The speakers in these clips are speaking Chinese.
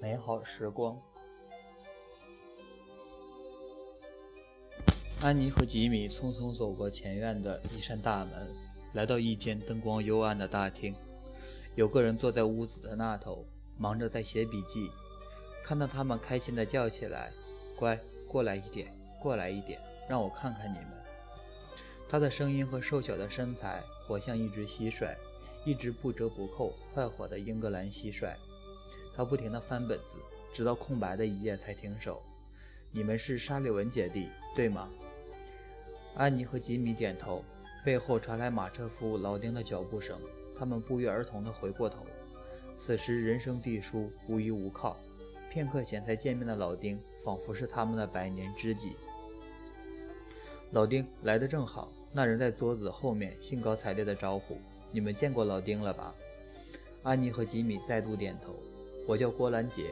美好时光。安妮和吉米匆匆走过前院的一扇大门，来到一间灯光幽暗的大厅。有个人坐在屋子的那头，忙着在写笔记。看到他们，开心地叫起来：“乖，过来一点，过来一点，让我看看你们。”他的声音和瘦小的身材，活像一只蟋蟀，一只不折不扣、快活的英格兰蟋蟀。他不停地翻本子，直到空白的一页才停手。你们是沙利文姐弟，对吗？安妮和吉米点头，背后传来马车夫老丁的脚步声。他们不约而同地回过头。此时人生地疏，无依无靠，片刻前才见面的老丁，仿佛是他们的百年知己。老丁来得正好，那人在桌子后面兴高采烈地招呼：“你们见过老丁了吧？”安妮和吉米再度点头。我叫郭兰杰，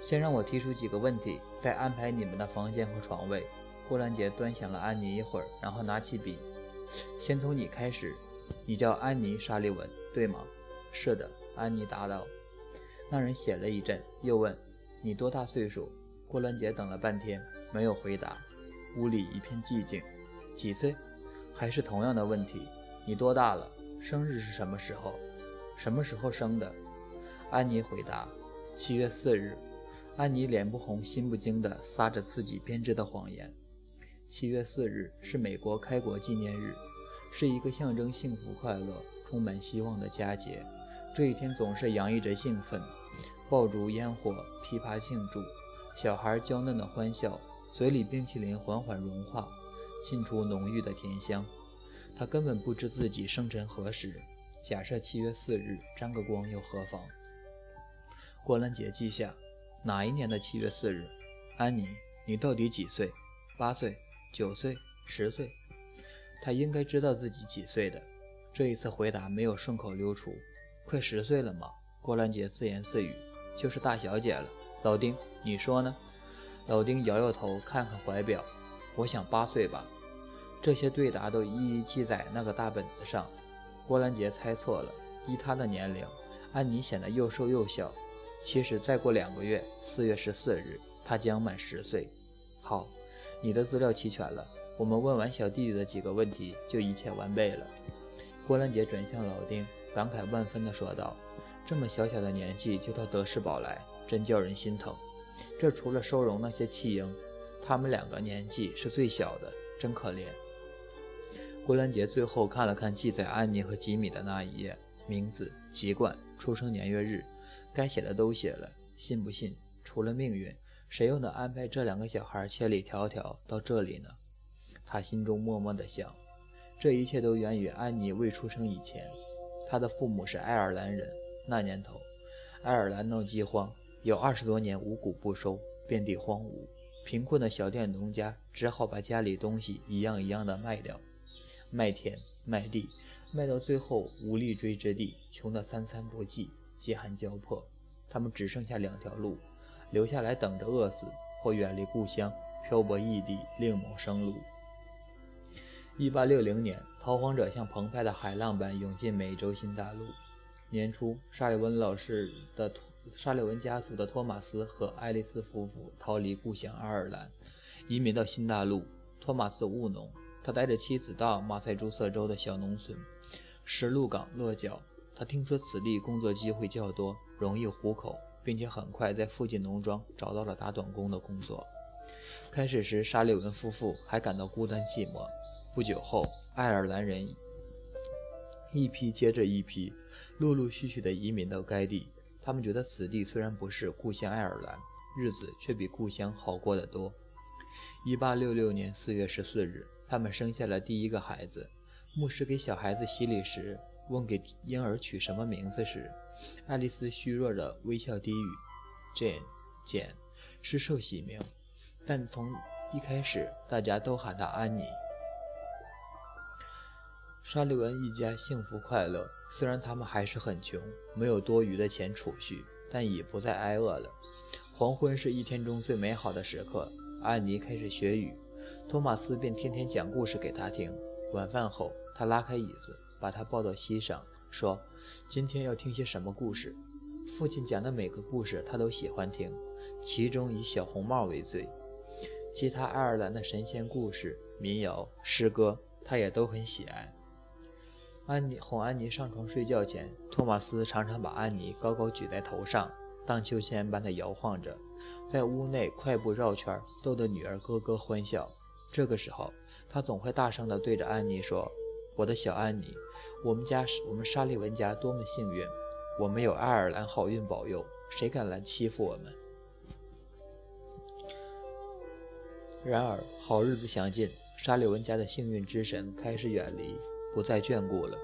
先让我提出几个问题，再安排你们的房间和床位。郭兰杰端详了安妮一会儿，然后拿起笔，先从你开始。你叫安妮·沙利文，对吗？是的，安妮答道。那人写了一阵，又问：“你多大岁数？”郭兰杰等了半天，没有回答。屋里一片寂静。几岁？还是同样的问题。你多大了？生日是什么时候？什么时候生的？安妮回答：“七月四日。”安妮脸不红心不惊地撒着自己编织的谎言。七月四日是美国开国纪念日，是一个象征幸福、快乐、充满希望的佳节。这一天总是洋溢着兴奋，爆竹、烟火、噼啪庆祝，小孩娇嫩的欢笑，嘴里冰淇淋缓缓融化，沁出浓郁的甜香。他根本不知自己生辰何时。假设七月四日沾个光又何妨？郭兰杰记下，哪一年的七月四日？安妮，你到底几岁？八岁、九岁、十岁？他应该知道自己几岁的。这一次回答没有顺口溜出。快十岁了吗？郭兰杰自言自语。就是大小姐了。老丁，你说呢？老丁摇摇头，看看怀表。我想八岁吧。这些对答都一一记在那个大本子上。郭兰杰猜错了。依他的年龄，安妮显得又瘦又小。其实再过两个月，四月十四日，他将满十岁。好，你的资料齐全了。我们问完小弟弟的几个问题，就一切完备了。郭兰杰转向老丁，感慨万分地说道：“这么小小的年纪就到德士堡来，真叫人心疼。这除了收容那些弃婴，他们两个年纪是最小的，真可怜。”郭兰杰最后看了看记载安妮和吉米的那一页，名字、籍贯、出生年月日。该写的都写了，信不信？除了命运，谁又能安排这两个小孩千里迢迢到这里呢？他心中默默地想，这一切都源于安妮未出生以前。他的父母是爱尔兰人，那年头，爱尔兰闹饥荒，有二十多年五谷不收，遍地荒芜，贫困的小店农家只好把家里东西一样一样的卖掉，卖田卖地，卖到最后无立锥之地，穷得三餐不继。饥寒交迫，他们只剩下两条路：留下来等着饿死，或远离故乡，漂泊异地，另谋生路。一八六零年，逃荒者像澎湃的海浪般涌进美洲新大陆。年初，沙利文老师的沙利文家族的托马斯和爱丽丝夫妇逃离故乡爱尔兰，移民到新大陆。托马斯务农，他带着妻子到马赛诸塞州的小农村石鹿港落脚。他听说此地工作机会较多，容易糊口，并且很快在附近农庄找到了打短工的工作。开始时，沙利文夫妇还感到孤单寂寞。不久后，爱尔兰人一批接着一批，陆陆续续地移民到该地。他们觉得此地虽然不是故乡爱尔兰，日子却比故乡好过得多。1866年4月14日，他们生下了第一个孩子。牧师给小孩子洗礼时。问给婴儿取什么名字时，爱丽丝虚弱的微笑低语：“Jane，简是受洗名，但从一开始大家都喊她安妮。”沙利文一家幸福快乐，虽然他们还是很穷，没有多余的钱储蓄，但已不再挨饿了。黄昏是一天中最美好的时刻。安妮开始学语，托马斯便天天讲故事给她听。晚饭后，他拉开椅子。把他抱到膝上，说：“今天要听些什么故事？”父亲讲的每个故事他都喜欢听，其中以小红帽为最。其他爱尔兰的神仙故事、民谣、诗歌，他也都很喜爱。安妮哄安妮上床睡觉前，托马斯常常把安妮高高举在头上，荡秋千般的摇晃着，在屋内快步绕圈，逗得女儿咯咯欢笑。这个时候，他总会大声地对着安妮说：“我的小安妮，我们家我们沙利文家多么幸运，我们有爱尔兰好运保佑，谁敢来欺负我们？”然而，好日子将近，沙利文家的幸运之神开始远离，不再眷顾了。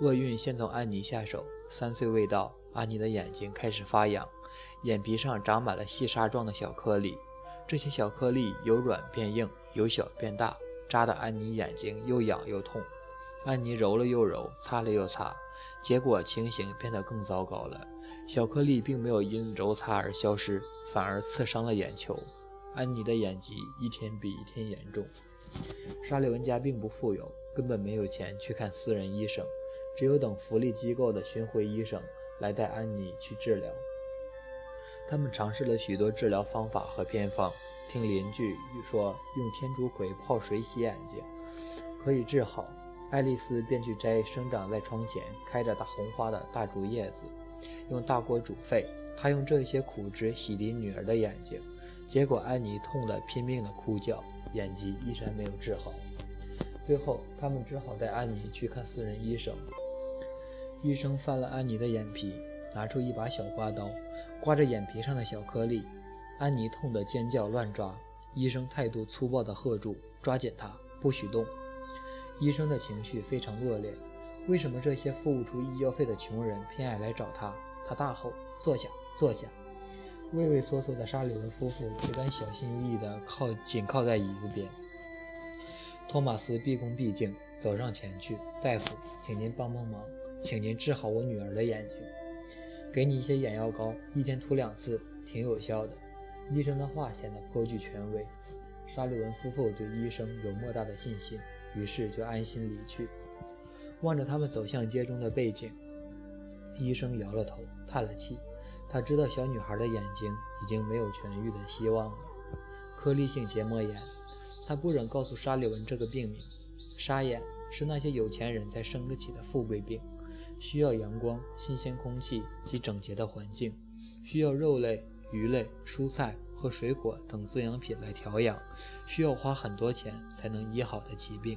厄运先从安妮下手。三岁未到，安妮的眼睛开始发痒，眼皮上长满了细沙状的小颗粒。这些小颗粒由软变硬，由小变大，扎得安妮眼睛又痒又痛。安妮揉了又揉，擦了又擦，结果情形变得更糟糕了。小颗粒并没有因揉擦而消失，反而刺伤了眼球。安妮的眼疾一天比一天严重。沙利文家并不富有，根本没有钱去看私人医生，只有等福利机构的巡回医生来带安妮去治疗。他们尝试了许多治疗方法和偏方，听邻居说用天竺葵泡水洗眼睛可以治好，爱丽丝便去摘生长在窗前开着大红花的大竹叶子，用大锅煮沸。她用这些苦汁洗涤女儿的眼睛。结果，安妮痛得拼命地哭叫，眼疾依然没有治好。最后，他们只好带安妮去看私人医生。医生翻了安妮的眼皮，拿出一把小刮刀，刮着眼皮上的小颗粒。安妮痛得尖叫乱抓，医生态度粗暴地喝住：“抓紧她，不许动！”医生的情绪非常恶劣。为什么这些付不出医药费的穷人偏爱来找他？他大吼：“坐下，坐下！”畏畏缩缩的沙里文夫妇只敢小心翼翼地靠紧靠在椅子边。托马斯毕恭毕敬走上前去：“大夫，请您帮帮忙，请您治好我女儿的眼睛。给你一些眼药膏，一天涂两次，挺有效的。”医生的话显得颇具权威。沙利文夫妇对医生有莫大的信心，于是就安心离去。望着他们走向街中的背景，医生摇了头，叹了气。他知道小女孩的眼睛已经没有痊愈的希望了，颗粒性结膜炎。他不忍告诉沙利文这个病名。沙眼是那些有钱人才生得起的富贵病，需要阳光、新鲜空气及整洁的环境，需要肉类、鱼类、蔬菜和水果等滋养品来调养，需要花很多钱才能医好的疾病。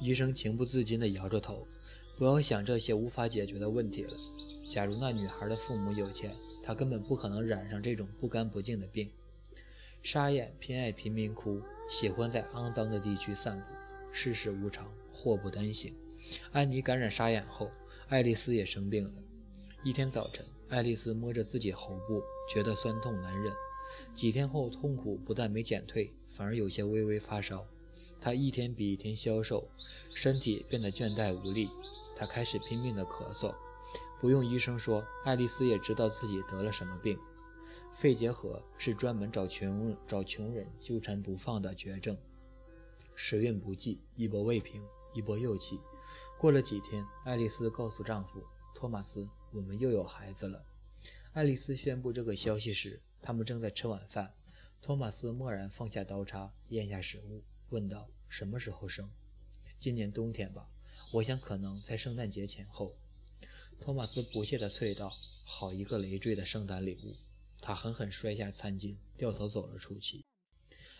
医生情不自禁地摇着头：“不要想这些无法解决的问题了。”假如那女孩的父母有钱，她根本不可能染上这种不干不净的病。沙眼偏爱贫民窟，喜欢在肮脏的地区散步。世事无常，祸不单行。安妮感染沙眼后，爱丽丝也生病了。一天早晨，爱丽丝摸着自己喉部，觉得酸痛难忍。几天后，痛苦不但没减退，反而有些微微发烧。她一天比一天消瘦，身体变得倦怠无力。她开始拼命的咳嗽。不用医生说，爱丽丝也知道自己得了什么病。肺结核是专门找穷找穷人纠缠不放的绝症。时运不济，一波未平，一波又起。过了几天，爱丽丝告诉丈夫托马斯：“我们又有孩子了。”爱丽丝宣布这个消息时，他们正在吃晚饭。托马斯默然放下刀叉，咽下食物，问道：“什么时候生？今年冬天吧？我想可能在圣诞节前后。”托马斯不屑地啐道：“好一个累赘的圣诞礼物！”他狠狠摔下餐巾，掉头走了出去。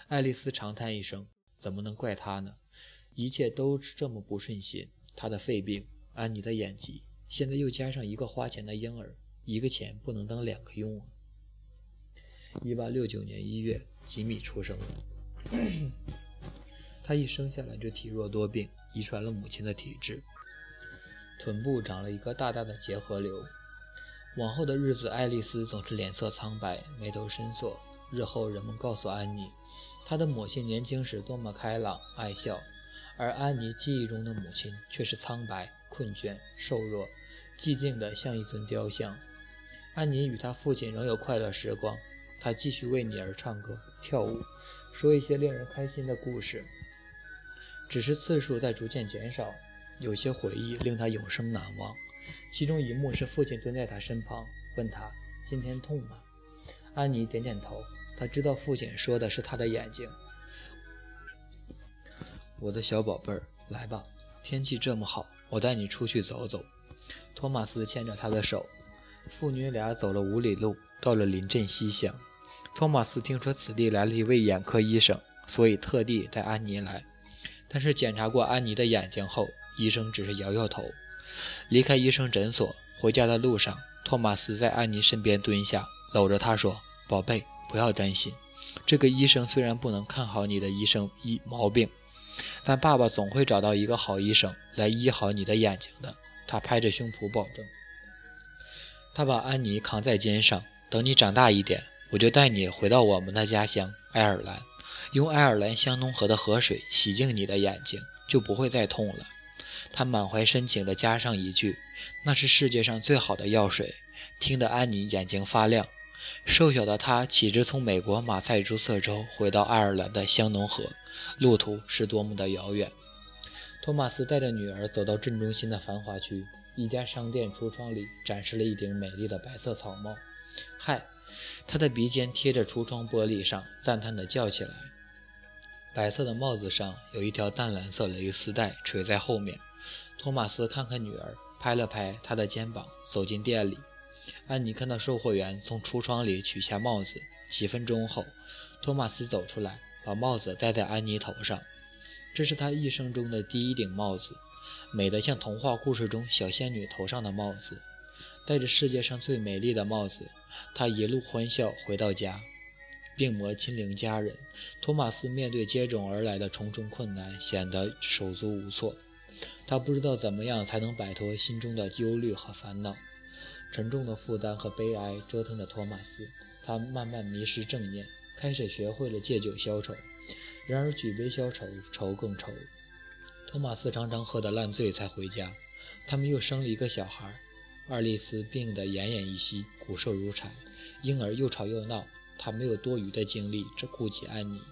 爱丽丝长叹一声：“怎么能怪他呢？一切都这么不顺心。他的肺病，安妮的眼疾，现在又加上一个花钱的婴儿，一个钱不能当两个用啊！”一八六九年一月，吉米出生了。他一生下来就体弱多病，遗传了母亲的体质。臀部长了一个大大的结核瘤。往后的日子，爱丽丝总是脸色苍白，眉头深锁。日后人们告诉安妮，她的母亲年轻时多么开朗爱笑，而安妮记忆中的母亲却是苍白、困倦、瘦弱、寂静的像一尊雕像。安妮与她父亲仍有快乐时光，她继续为女儿唱歌、跳舞，说一些令人开心的故事，只是次数在逐渐减少。有些回忆令他永生难忘，其中一幕是父亲蹲在他身旁，问他今天痛吗？安妮点点头，她知道父亲说的是她的眼睛。我的小宝贝儿，来吧，天气这么好，我带你出去走走。托马斯牵着她的手，父女俩走了五里路，到了临镇西乡。托马斯听说此地来了一位眼科医生，所以特地带安妮来。但是检查过安妮的眼睛后，医生只是摇摇头。离开医生诊所，回家的路上，托马斯在安妮身边蹲下，搂着她说：“宝贝，不要担心。这个医生虽然不能看好你的医生医毛病，但爸爸总会找到一个好医生来医好你的眼睛的。”他拍着胸脯保证。他把安妮扛在肩上，等你长大一点，我就带你回到我们的家乡爱尔兰，用爱尔兰香农河的河水洗净你的眼睛，就不会再痛了。他满怀深情地加上一句：“那是世界上最好的药水。”听得安妮眼睛发亮。瘦小的他岂知从美国马赛诸塞州回到爱尔兰的香农河，路途是多么的遥远。托马斯带着女儿走到镇中心的繁华区，一家商店橱窗里展示了一顶美丽的白色草帽。嗨，他的鼻尖贴着橱窗玻璃上，赞叹地叫起来。白色的帽子上有一条淡蓝色蕾丝带垂在后面。托马斯看看女儿，拍了拍她的肩膀，走进店里。安妮看到售货员从橱窗里取下帽子。几分钟后，托马斯走出来，把帽子戴在安妮头上。这是他一生中的第一顶帽子，美得像童话故事中小仙女头上的帽子。戴着世界上最美丽的帽子，他一路欢笑回到家。病魔亲临家人，托马斯面对接踵而来的重重困难，显得手足无措。他不知道怎么样才能摆脱心中的忧虑和烦恼。沉重的负担和悲哀折腾着托马斯，他慢慢迷失正念，开始学会了借酒消愁。然而举杯消愁，愁更愁。托马斯常常喝得烂醉才回家。他们又生了一个小孩，爱丽丝病得奄奄一息，骨瘦如柴。婴儿又吵又闹，他没有多余的精力只顾及安妮。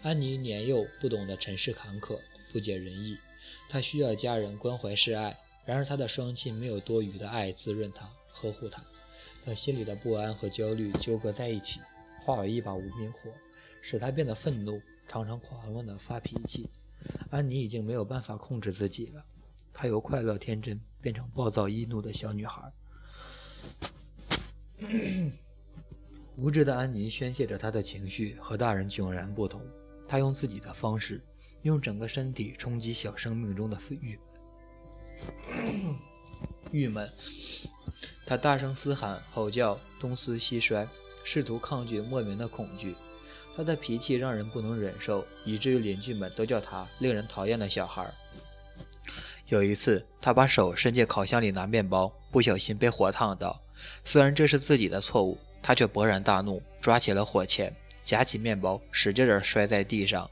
安妮年幼，不懂得尘世坎坷，不解人意。她需要家人关怀示爱，然而她的双亲没有多余的爱滋润她、呵护她。等心里的不安和焦虑纠葛在一起，化为一把无名火，使她变得愤怒。常常狂妄地发脾气，安妮已经没有办法控制自己了。她由快乐天真变成暴躁易怒的小女孩。无知的安妮宣泄着她的情绪，和大人迥然不同。她用自己的方式，用整个身体冲击小生命中的郁郁闷。他大声嘶喊、吼叫、东撕西摔，试图抗拒莫名的恐惧。他的脾气让人不能忍受，以至于邻居们都叫他令人讨厌的小孩。有一次，他把手伸进烤箱里拿面包，不小心被火烫到。虽然这是自己的错误，他却勃然大怒，抓起了火钳，夹起面包，使劲地摔在地上。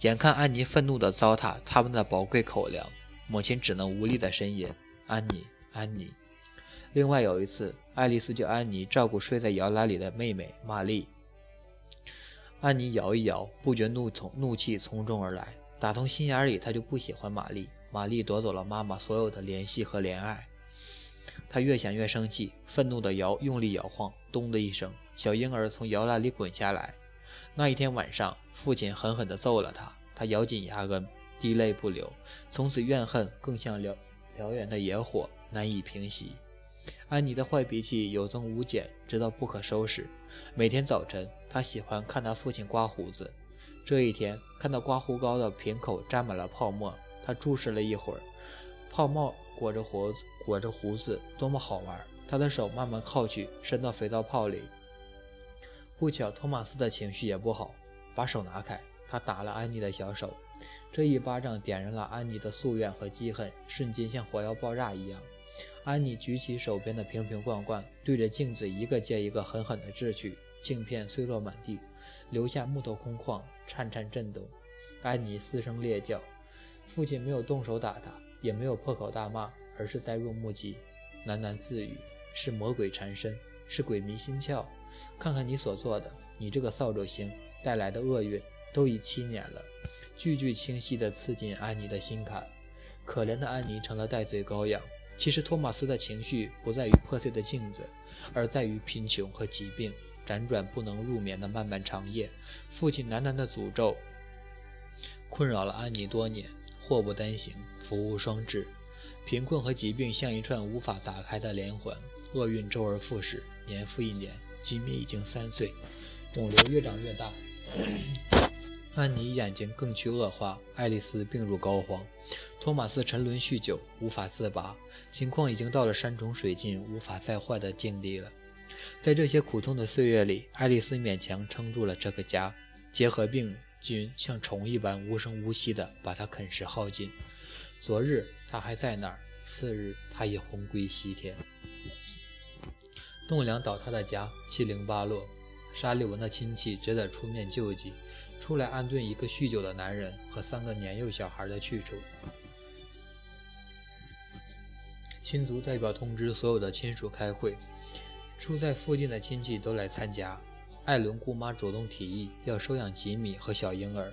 眼看安妮愤怒地糟蹋他们的宝贵口粮，母亲只能无力地呻吟：“安妮，安妮。”另外有一次，爱丽丝叫安妮照顾睡在摇篮里的妹妹玛丽。安妮摇一摇，不觉怒从怒气从中而来。打从心眼里，她就不喜欢玛丽。玛丽夺走了妈妈所有的联系和怜爱。她越想越生气，愤怒地摇，用力摇晃，咚的一声，小婴儿从摇篮里滚下来。那一天晚上，父亲狠狠地揍了她。她咬紧牙根，滴泪不流。从此，怨恨更像燎燎原的野火，难以平息。安妮的坏脾气有增无减，直到不可收拾。每天早晨，她喜欢看她父亲刮胡子。这一天，看到刮胡膏的瓶口沾满了泡沫，她注视了一会儿，泡沫裹着胡子，裹着胡子，多么好玩！她的手慢慢靠去，伸到肥皂泡里。不巧，托马斯的情绪也不好，把手拿开，他打了安妮的小手。这一巴掌点燃了安妮的夙愿和积恨，瞬间像火药爆炸一样。安妮举起手边的瓶瓶罐罐，对着镜子一个接一个狠狠地掷去，镜片碎落满地，留下木头空旷，颤颤震动。安妮嘶声裂叫，父亲没有动手打她，也没有破口大骂，而是呆若木鸡，喃喃自语：“是魔鬼缠身，是鬼迷心窍。看看你所做的，你这个扫帚星带来的厄运，都已七年了。”句句清晰地刺进安妮的心坎。可怜的安妮成了戴罪羔羊。其实托马斯的情绪不在于破碎的镜子，而在于贫穷和疾病，辗转不能入眠的漫漫长夜，父亲喃喃的诅咒，困扰了安妮多年。祸不单行，福无双至，贫困和疾病像一串无法打开的连环，厄运周而复始，年复一年。吉米已经三岁，肿瘤越长越大。安妮眼睛更趋恶化，爱丽丝病入膏肓，托马斯沉沦酗酒，无法自拔，情况已经到了山穷水尽、无法再坏的境地了。在这些苦痛的岁月里，爱丽丝勉强撑住了这个家。结核病菌像虫一般无声无息地把她啃食耗尽。昨日她还在那儿，次日她已魂归西天。栋梁倒塌的家七零八落，沙利文的亲戚只得出面救济。出来安顿一个酗酒的男人和三个年幼小孩的去处。亲族代表通知所有的亲属开会，住在附近的亲戚都来参加。艾伦姑妈主动提议要收养吉米和小婴儿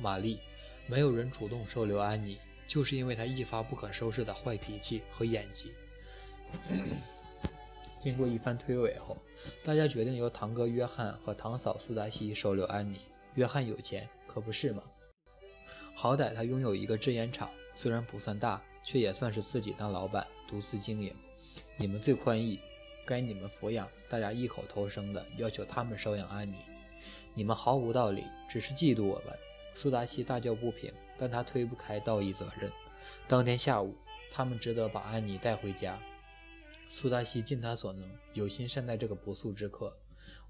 玛丽，没有人主动收留安妮，就是因为她一发不可收拾的坏脾气和演技。经过一番推诿后，大家决定由堂哥约翰和堂嫂苏达西收留安妮。约翰有钱，可不是吗？好歹他拥有一个制烟厂，虽然不算大，却也算是自己当老板，独自经营。你们最宽裕，该你们抚养。大家异口同声地要求他们收养安妮。你们毫无道理，只是嫉妒我们。苏达西大叫不平，但他推不开道义责任。当天下午，他们只得把安妮带回家。苏达西尽他所能，有心善待这个不速之客，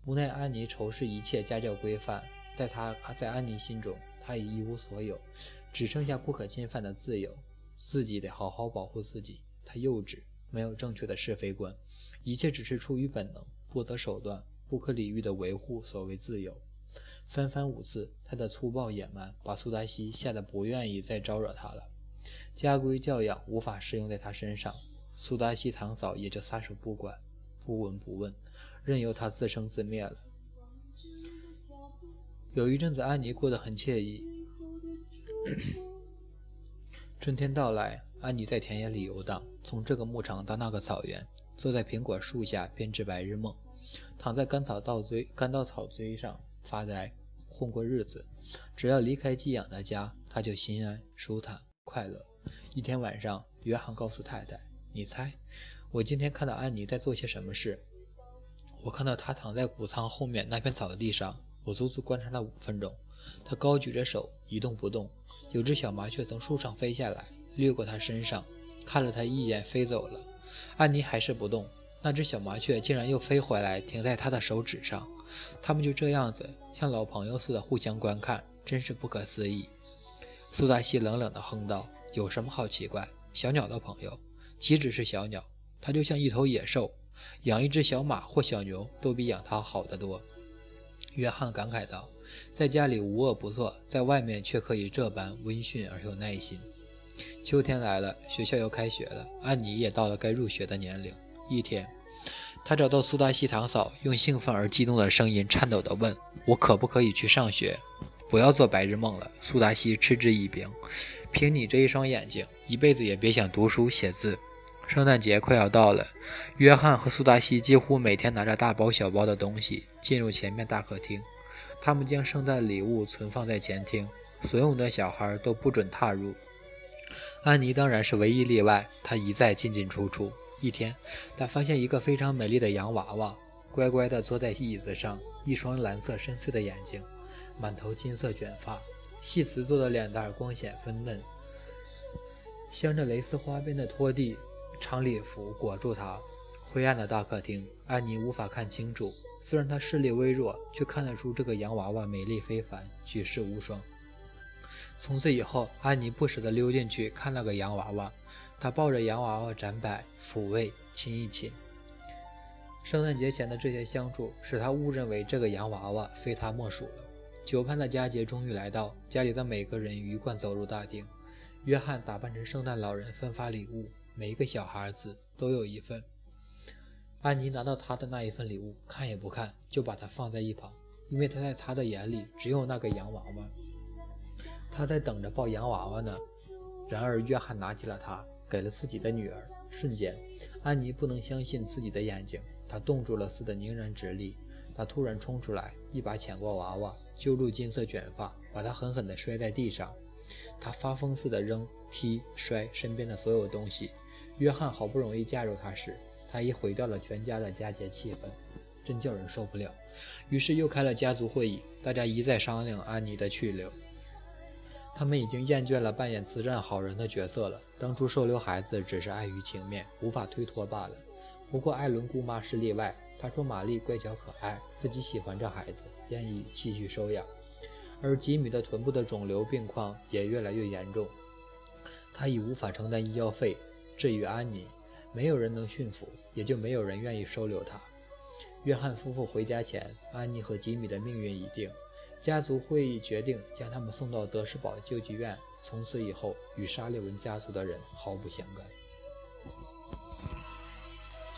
无奈安妮仇视一切家教规范。在他在安妮心中，他已一无所有，只剩下不可侵犯的自由。自己得好好保护自己。他幼稚，没有正确的是非观，一切只是出于本能，不择手段，不可理喻地维护所谓自由。三番五次，他的粗暴野蛮把苏达西吓得不愿意再招惹他了。家规教养无法适用在他身上，苏达西堂嫂也就撒手不管，不闻不问，任由他自生自灭了。有一阵子，安妮过得很惬意。春天到来，安妮在田野里游荡，从这个牧场到那个草原，坐在苹果树下编织白日梦，躺在干草稻堆、干稻草堆上发呆，混过日子。只要离开寄养的家，他就心安、舒坦、快乐。一天晚上，约翰告诉太太：“你猜，我今天看到安妮在做些什么事？我看到她躺在谷仓后面那片草地上。”我足足观察了五分钟，她高举着手，一动不动。有只小麻雀从树上飞下来，掠过她身上，看了她一眼，飞走了。安妮还是不动，那只小麻雀竟然又飞回来，停在她的手指上。他们就这样子，像老朋友似的互相观看，真是不可思议。苏达西冷冷地哼道：“有什么好奇怪？小鸟的朋友，岂止是小鸟？它就像一头野兽，养一只小马或小牛，都比养它好得多。”约翰感慨道：“在家里无恶不作，在外面却可以这般温驯而有耐心。”秋天来了，学校要开学了，安妮也到了该入学的年龄。一天，他找到苏达西堂嫂，用兴奋而激动的声音颤抖地问：“我可不可以去上学？”“不要做白日梦了。”苏达西嗤之以鼻。“凭你这一双眼睛，一辈子也别想读书写字。”圣诞节快要到了，约翰和苏达西几乎每天拿着大包小包的东西进入前面大客厅。他们将圣诞礼物存放在前厅，所有的小孩都不准踏入。安妮当然是唯一例外，她一再进进出出。一天，她发现一个非常美丽的洋娃娃，乖乖地坐在椅子上，一双蓝色深邃的眼睛，满头金色卷发，细瓷做的脸蛋光显粉嫩，镶着蕾丝花边的拖地。长礼服裹住她。灰暗的大客厅，安妮无法看清楚。虽然她视力微弱，却看得出这个洋娃娃美丽非凡，举世无双。从此以后，安妮不时地溜进去看那个洋娃娃。她抱着洋娃娃展摆、抚慰、亲一亲。圣诞节前的这些相处，使她误认为这个洋娃娃非她莫属了。久盼的佳节终于来到，家里的每个人鱼贯走入大厅。约翰打扮成圣诞老人，分发礼物。每一个小孩子都有一份。安妮拿到他的那一份礼物，看也不看，就把它放在一旁，因为他在他的眼里只有那个洋娃娃。他在等着抱洋娃娃呢。然而，约翰拿起了它，给了自己的女儿。瞬间，安妮不能相信自己的眼睛，她冻住了似的凝然直立。她突然冲出来，一把抢过娃娃，揪住金色卷发，把她狠狠地摔在地上。他发疯似的扔、踢、摔身边的所有东西。约翰好不容易嫁入他时，他已毁掉了全家的佳节气氛，真叫人受不了。于是又开了家族会议，大家一再商量安妮的去留。他们已经厌倦了扮演慈善好人的角色了。当初收留孩子只是碍于情面，无法推脱罢了。不过艾伦姑妈是例外，她说玛丽乖巧可爱，自己喜欢这孩子，愿意继续收养。而吉米的臀部的肿瘤病况也越来越严重，他已无法承担医药费。至于安妮，没有人能驯服，也就没有人愿意收留她。约翰夫妇回家前，安妮和吉米的命运已定。家族会议决定将他们送到德士堡救济院，从此以后与沙利文家族的人毫不相干。